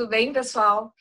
Tudo bem, pessoal?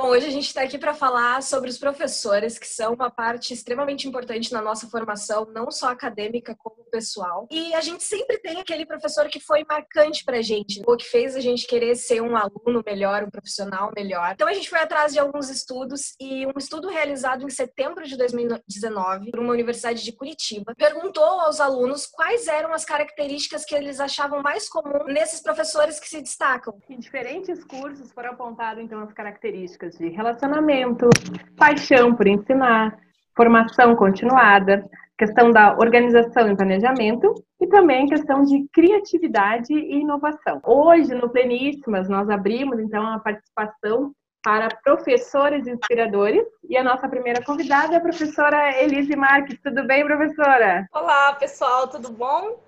Bom, hoje a gente está aqui para falar sobre os professores, que são uma parte extremamente importante na nossa formação, não só acadêmica como pessoal. E a gente sempre tem aquele professor que foi marcante para a gente, o que fez a gente querer ser um aluno melhor, um profissional melhor. Então a gente foi atrás de alguns estudos e um estudo realizado em setembro de 2019 por uma universidade de Curitiba perguntou aos alunos quais eram as características que eles achavam mais comum nesses professores que se destacam. Em diferentes cursos foram apontadas então as características de relacionamento, paixão por ensinar, formação continuada, questão da organização e planejamento e também questão de criatividade e inovação. Hoje, no Pleníssimas, nós abrimos então a participação para professores inspiradores e a nossa primeira convidada é a professora Elise Marques. Tudo bem, professora? Olá, pessoal, tudo bom?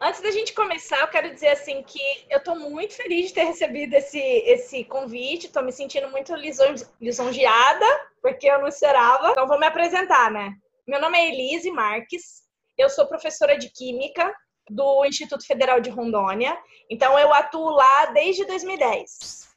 Antes da gente começar, eu quero dizer assim que eu estou muito feliz de ter recebido esse, esse convite, estou me sentindo muito lisonjeada, porque eu não esperava. Então, vou me apresentar, né? Meu nome é Elise Marques, eu sou professora de Química do Instituto Federal de Rondônia, então eu atuo lá desde 2010.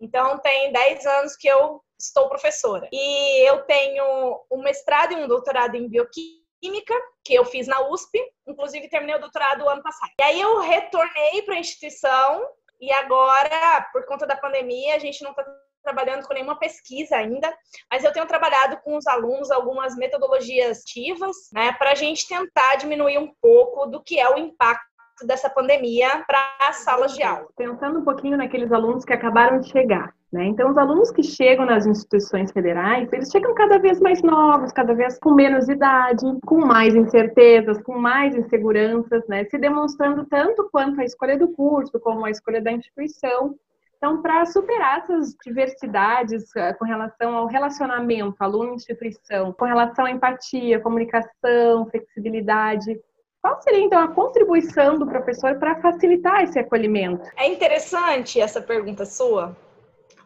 Então, tem 10 anos que eu estou professora. E eu tenho um mestrado e um doutorado em bioquímica Química, que eu fiz na USP, inclusive terminei o doutorado ano passado. E aí eu retornei para a instituição e agora, por conta da pandemia, a gente não está trabalhando com nenhuma pesquisa ainda, mas eu tenho trabalhado com os alunos algumas metodologias ativas, né, para a gente tentar diminuir um pouco do que é o impacto dessa pandemia para as salas de aula. Pensando um pouquinho naqueles alunos que acabaram de chegar, né? Então, os alunos que chegam nas instituições federais, eles chegam cada vez mais novos, cada vez com menos idade, com mais incertezas, com mais inseguranças, né? se demonstrando tanto quanto a escolha do curso, como a escolha da instituição. Então, para superar essas diversidades uh, com relação ao relacionamento aluno-instituição, com relação à empatia, comunicação, flexibilidade, qual seria então a contribuição do professor para facilitar esse acolhimento? É interessante essa pergunta sua,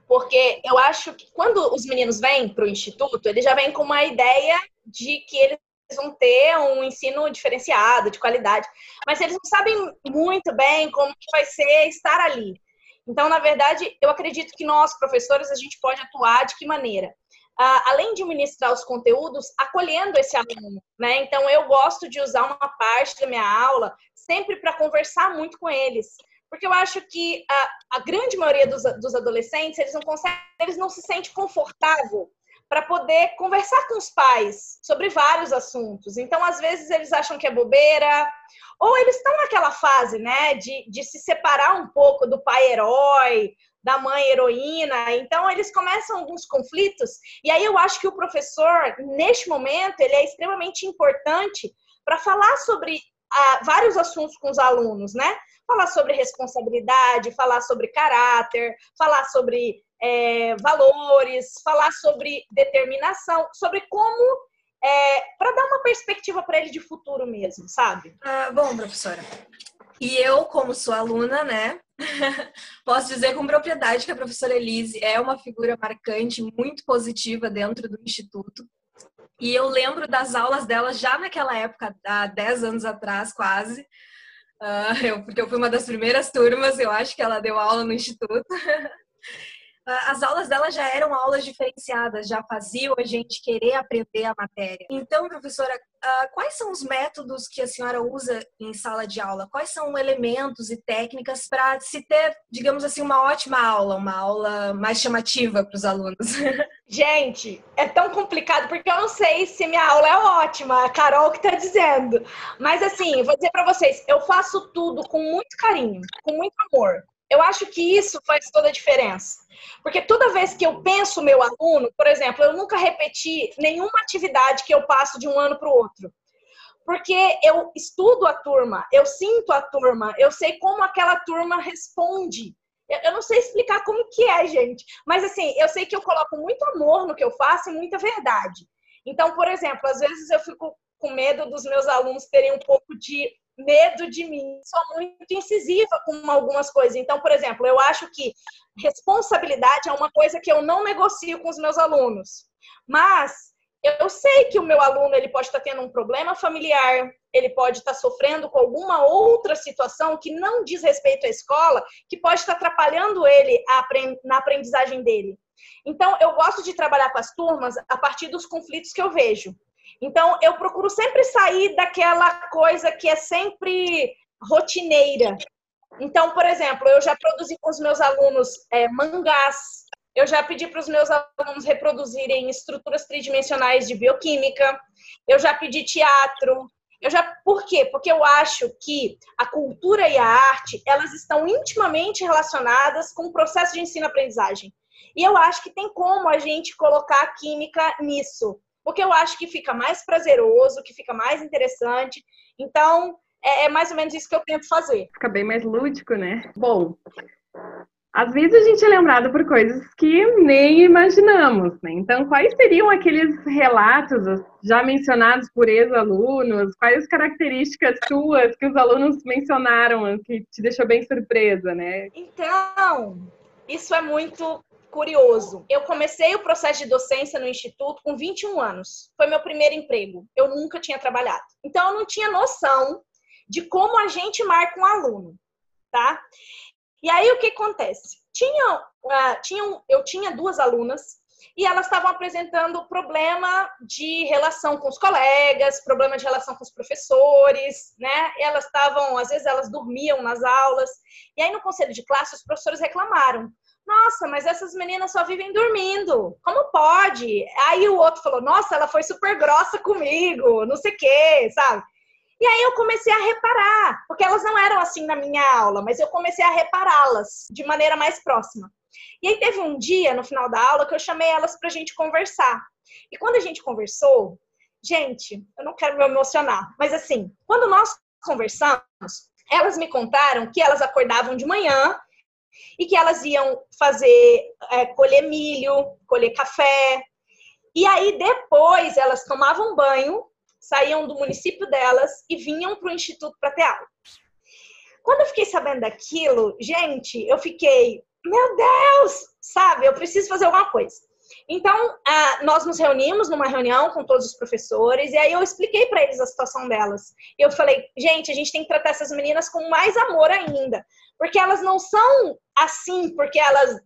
porque eu acho que quando os meninos vêm para o instituto, eles já vêm com uma ideia de que eles vão ter um ensino diferenciado, de qualidade, mas eles não sabem muito bem como que vai ser estar ali. Então, na verdade, eu acredito que nós, professores, a gente pode atuar de que maneira? Além de ministrar os conteúdos, acolhendo esse aluno, né? Então, eu gosto de usar uma parte da minha aula sempre para conversar muito com eles. Porque eu acho que a, a grande maioria dos, dos adolescentes, eles não conseguem, eles não se sentem confortável para poder conversar com os pais sobre vários assuntos. Então, às vezes, eles acham que é bobeira, ou eles estão naquela fase, né, de, de se separar um pouco do pai herói, da mãe heroína. Então, eles começam alguns conflitos. E aí, eu acho que o professor, neste momento, ele é extremamente importante para falar sobre vários assuntos com os alunos, né? Falar sobre responsabilidade, falar sobre caráter, falar sobre é, valores, falar sobre determinação, sobre como é, para dar uma perspectiva para ele de futuro mesmo, sabe? Ah, bom, professora. E eu, como sua aluna, né, posso dizer com propriedade que a professora Elise é uma figura marcante, muito positiva dentro do Instituto. E eu lembro das aulas dela já naquela época, há 10 anos atrás, quase. Uh, eu, porque eu fui uma das primeiras turmas, eu acho que ela deu aula no Instituto. As aulas dela já eram aulas diferenciadas, já faziam a gente querer aprender a matéria. Então, professora, ah, quais são os métodos que a senhora usa em sala de aula? Quais são elementos e técnicas para se ter, digamos assim, uma ótima aula, uma aula mais chamativa para os alunos? Gente, é tão complicado porque eu não sei se minha aula é ótima, a Carol que está dizendo. Mas assim, vou dizer para vocês, eu faço tudo com muito carinho, com muito amor. Eu acho que isso faz toda a diferença. Porque toda vez que eu penso meu aluno, por exemplo, eu nunca repeti nenhuma atividade que eu passo de um ano para o outro. Porque eu estudo a turma, eu sinto a turma, eu sei como aquela turma responde. Eu não sei explicar como que é, gente. Mas assim, eu sei que eu coloco muito amor no que eu faço e muita verdade. Então, por exemplo, às vezes eu fico com medo dos meus alunos terem um pouco de medo de mim. Sou muito incisiva com algumas coisas. Então, por exemplo, eu acho que responsabilidade é uma coisa que eu não negocio com os meus alunos. Mas eu sei que o meu aluno ele pode estar tendo um problema familiar, ele pode estar sofrendo com alguma outra situação que não diz respeito à escola, que pode estar atrapalhando ele na aprendizagem dele. Então, eu gosto de trabalhar com as turmas a partir dos conflitos que eu vejo. Então, eu procuro sempre sair daquela coisa que é sempre rotineira. Então, por exemplo, eu já produzi com os meus alunos é, mangás, eu já pedi para os meus alunos reproduzirem estruturas tridimensionais de bioquímica, eu já pedi teatro, eu já, por quê? Porque eu acho que a cultura e a arte, elas estão intimamente relacionadas com o processo de ensino-aprendizagem. E eu acho que tem como a gente colocar a química nisso, porque eu acho que fica mais prazeroso, que fica mais interessante. Então, é, é mais ou menos isso que eu tento fazer. Fica bem mais lúdico, né? Bom, às vezes a gente é lembrado por coisas que nem imaginamos, né? Então, quais seriam aqueles relatos já mencionados por ex-alunos? Quais características suas que os alunos mencionaram que te deixou bem surpresa, né? Então, isso é muito curioso. Eu comecei o processo de docência no instituto com 21 anos. Foi meu primeiro emprego. Eu nunca tinha trabalhado. Então eu não tinha noção de como a gente marca um aluno, tá? E aí o que acontece? Tinha, uh, tinha, eu tinha duas alunas e elas estavam apresentando problema de relação com os colegas, problema de relação com os professores, né? Elas estavam, às vezes elas dormiam nas aulas. E aí no conselho de classe os professores reclamaram: nossa, mas essas meninas só vivem dormindo. Como pode? Aí o outro falou: Nossa, ela foi super grossa comigo, não sei o quê, sabe? E aí eu comecei a reparar, porque elas não eram assim na minha aula, mas eu comecei a repará-las de maneira mais próxima. E aí teve um dia no final da aula que eu chamei elas pra gente conversar. E quando a gente conversou, gente, eu não quero me emocionar, mas assim, quando nós conversamos, elas me contaram que elas acordavam de manhã e que elas iam fazer, é, colher milho, colher café. E aí depois elas tomavam banho, saíam do município delas e vinham para o instituto para ter aula. Quando eu fiquei sabendo daquilo, gente, eu fiquei, meu Deus, sabe, eu preciso fazer alguma coisa. Então, nós nos reunimos numa reunião com todos os professores, e aí eu expliquei para eles a situação delas. Eu falei, gente, a gente tem que tratar essas meninas com mais amor ainda, porque elas não são assim porque elas,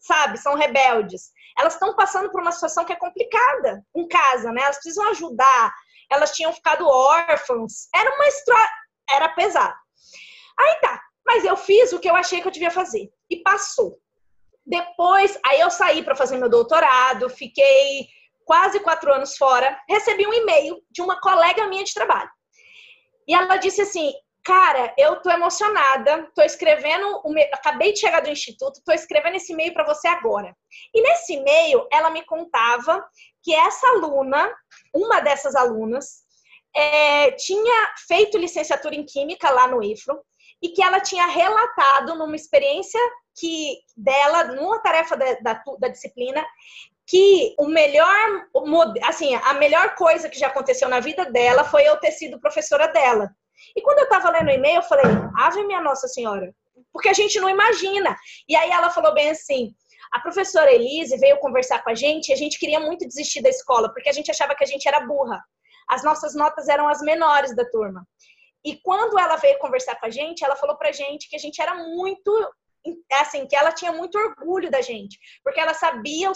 sabe, são rebeldes. Elas estão passando por uma situação que é complicada em casa, né? Elas precisam ajudar. Elas tinham ficado órfãs. Era uma história, era pesado. Aí tá, mas eu fiz o que eu achei que eu devia fazer e passou. Depois, aí eu saí para fazer meu doutorado, fiquei quase quatro anos fora, recebi um e-mail de uma colega minha de trabalho. E ela disse assim: Cara, eu tô emocionada, tô escrevendo, acabei de chegar do instituto, tô escrevendo esse e-mail para você agora. E nesse e-mail, ela me contava que essa aluna, uma dessas alunas, é, tinha feito licenciatura em Química lá no IFRO e que ela tinha relatado numa experiência que dela, numa tarefa da, da, da disciplina, que o melhor, assim, a melhor coisa que já aconteceu na vida dela foi eu ter sido professora dela. E quando eu estava lendo o e-mail, eu falei, Ave minha Nossa Senhora, porque a gente não imagina. E aí ela falou bem assim: a professora Elise veio conversar com a gente e a gente queria muito desistir da escola, porque a gente achava que a gente era burra. As nossas notas eram as menores da turma. E quando ela veio conversar com a gente, ela falou pra gente que a gente era muito, assim, que ela tinha muito orgulho da gente, porque ela sabia o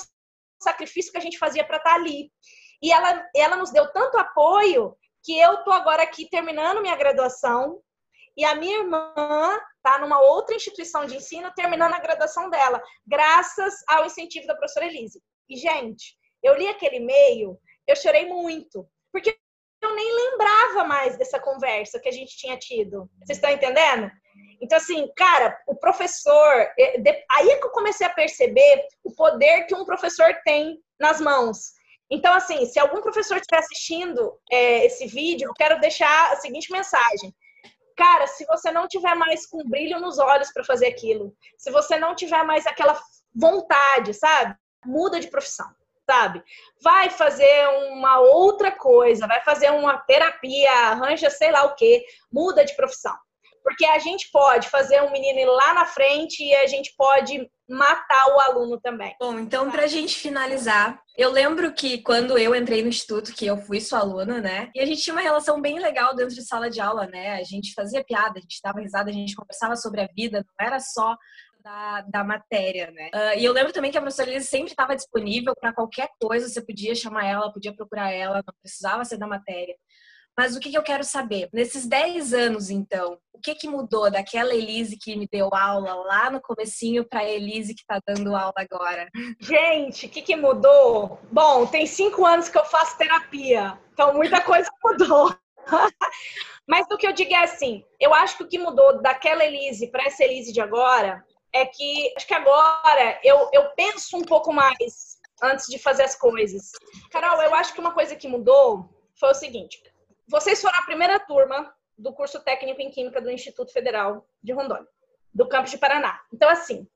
sacrifício que a gente fazia para estar tá ali. E ela, ela nos deu tanto apoio que eu tô agora aqui terminando minha graduação e a minha irmã está numa outra instituição de ensino terminando a graduação dela, graças ao incentivo da professora Elise. E, gente, eu li aquele e-mail, eu chorei muito, porque eu nem lembrava mais dessa conversa que a gente tinha tido. Vocês estão entendendo? Então, assim, cara, o professor. É, aí é que eu comecei a perceber o poder que um professor tem nas mãos. Então, assim, se algum professor estiver assistindo é, esse vídeo, eu quero deixar a seguinte mensagem. Cara, se você não tiver mais com brilho nos olhos para fazer aquilo, se você não tiver mais aquela vontade, sabe? Muda de profissão, sabe? Vai fazer uma outra coisa, vai fazer uma terapia, arranja sei lá o quê, muda de profissão. Porque a gente pode fazer um menino ir lá na frente e a gente pode matar o aluno também. Bom, então para a gente finalizar, eu lembro que quando eu entrei no instituto, que eu fui sua aluna, né? E a gente tinha uma relação bem legal dentro de sala de aula, né? A gente fazia piada, a gente dava risada, a gente conversava sobre a vida, não era só da, da matéria, né? Uh, e eu lembro também que a professora Elisa sempre estava disponível para qualquer coisa, você podia chamar ela, podia procurar ela, não precisava ser da matéria. Mas o que, que eu quero saber? Nesses 10 anos, então, o que, que mudou daquela Elise que me deu aula lá no comecinho para a Elise que está dando aula agora? Gente, o que, que mudou? Bom, tem cinco anos que eu faço terapia, então muita coisa mudou. Mas o que eu digo é assim, eu acho que o que mudou daquela Elise para essa Elise de agora é que acho que agora eu, eu penso um pouco mais antes de fazer as coisas. Carol, eu acho que uma coisa que mudou foi o seguinte: vocês foram a primeira turma do curso técnico em Química do Instituto Federal de Rondônia, do campus de Paraná. Então, assim,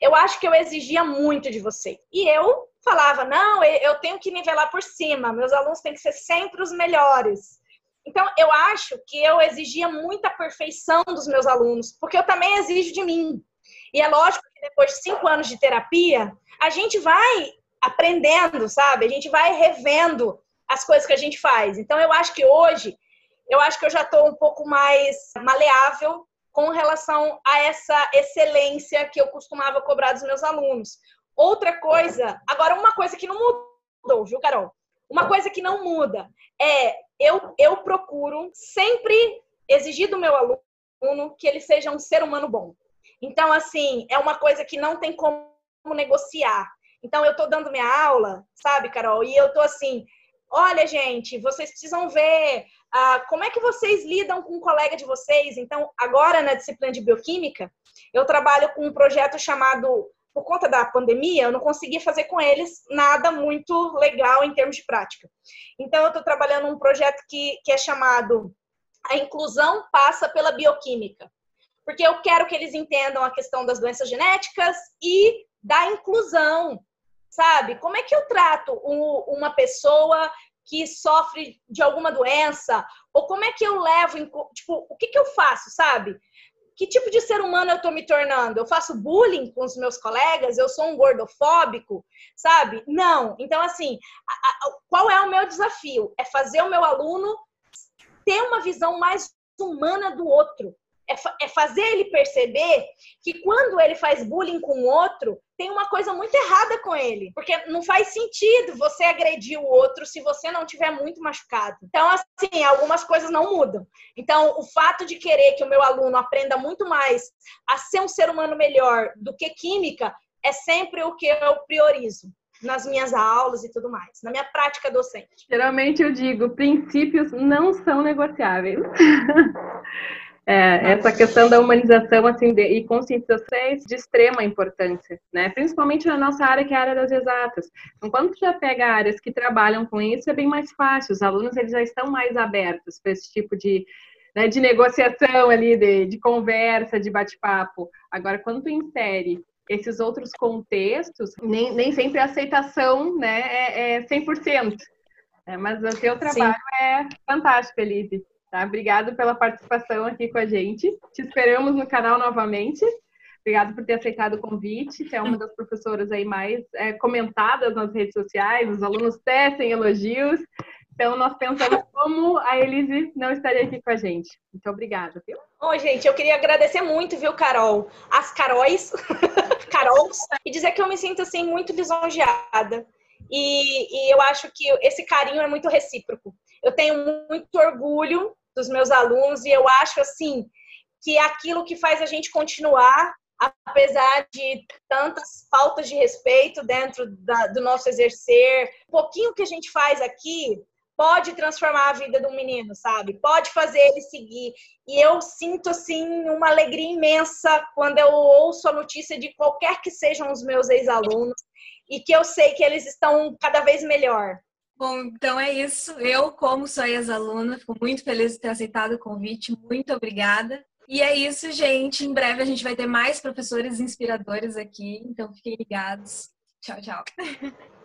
eu acho que eu exigia muito de vocês. E eu falava, não, eu tenho que nivelar por cima, meus alunos têm que ser sempre os melhores. Então, eu acho que eu exigia muita perfeição dos meus alunos, porque eu também exijo de mim. E é lógico que depois de cinco anos de terapia, a gente vai aprendendo, sabe? A gente vai revendo as coisas que a gente faz. Então, eu acho que hoje, eu acho que eu já estou um pouco mais maleável com relação a essa excelência que eu costumava cobrar dos meus alunos. Outra coisa, agora uma coisa que não mudou, viu, Carol? Uma coisa que não muda é eu, eu procuro sempre exigir do meu aluno que ele seja um ser humano bom. Então, assim, é uma coisa que não tem como negociar. Então, eu tô dando minha aula, sabe, Carol? E eu tô assim, olha, gente, vocês precisam ver ah, como é que vocês lidam com um colega de vocês. Então, agora na disciplina de bioquímica, eu trabalho com um projeto chamado, por conta da pandemia, eu não consegui fazer com eles nada muito legal em termos de prática. Então, eu estou trabalhando um projeto que, que é chamado A Inclusão Passa pela Bioquímica porque eu quero que eles entendam a questão das doenças genéticas e da inclusão, sabe? Como é que eu trato uma pessoa que sofre de alguma doença? Ou como é que eu levo, tipo, o que, que eu faço, sabe? Que tipo de ser humano eu estou me tornando? Eu faço bullying com os meus colegas? Eu sou um gordofóbico, sabe? Não. Então, assim, a, a, qual é o meu desafio? É fazer o meu aluno ter uma visão mais humana do outro, é, é fazer ele perceber que quando ele faz bullying com o outro, tem uma coisa muito errada com ele. Porque não faz sentido você agredir o outro se você não tiver muito machucado. Então, assim, algumas coisas não mudam. Então, o fato de querer que o meu aluno aprenda muito mais a ser um ser humano melhor do que química é sempre o que eu priorizo nas minhas aulas e tudo mais, na minha prática docente. Geralmente eu digo, princípios não são negociáveis. É, essa questão da humanização assim, de, e conscientização é de extrema importância, né? principalmente na nossa área, que é a área das exatas. Então, quando tu já pega áreas que trabalham com isso, é bem mais fácil. Os alunos eles já estão mais abertos para esse tipo de, né, de negociação ali, de, de conversa, de bate-papo. Agora, quando tu insere esses outros contextos, nem, nem sempre a aceitação né, é, é 100%. É, mas o teu trabalho Sim. é fantástico, Elise. Tá? Obrigado pela participação aqui com a gente. Te esperamos no canal novamente. Obrigado por ter aceitado o convite. Você é uma das professoras aí mais é, comentadas nas redes sociais. Os alunos tecem elogios. Então, nós pensamos como a Elise não estaria aqui com a gente. Muito obrigada, viu? Oi, gente, eu queria agradecer muito, viu, Carol? As Caróis, Carols, e dizer que eu me sinto, assim, muito lisonjeada. E, e eu acho que esse carinho é muito recíproco. Eu tenho muito orgulho dos meus alunos e eu acho assim que é aquilo que faz a gente continuar apesar de tantas faltas de respeito dentro da, do nosso exercer, o pouquinho que a gente faz aqui pode transformar a vida do menino, sabe? Pode fazer ele seguir. E eu sinto assim uma alegria imensa quando eu ouço a notícia de qualquer que sejam os meus ex-alunos e que eu sei que eles estão cada vez melhor. Bom, então é isso. Eu, como sou ex-aluna, fico muito feliz de ter aceitado o convite. Muito obrigada. E é isso, gente. Em breve a gente vai ter mais professores inspiradores aqui, então fiquem ligados. Tchau, tchau.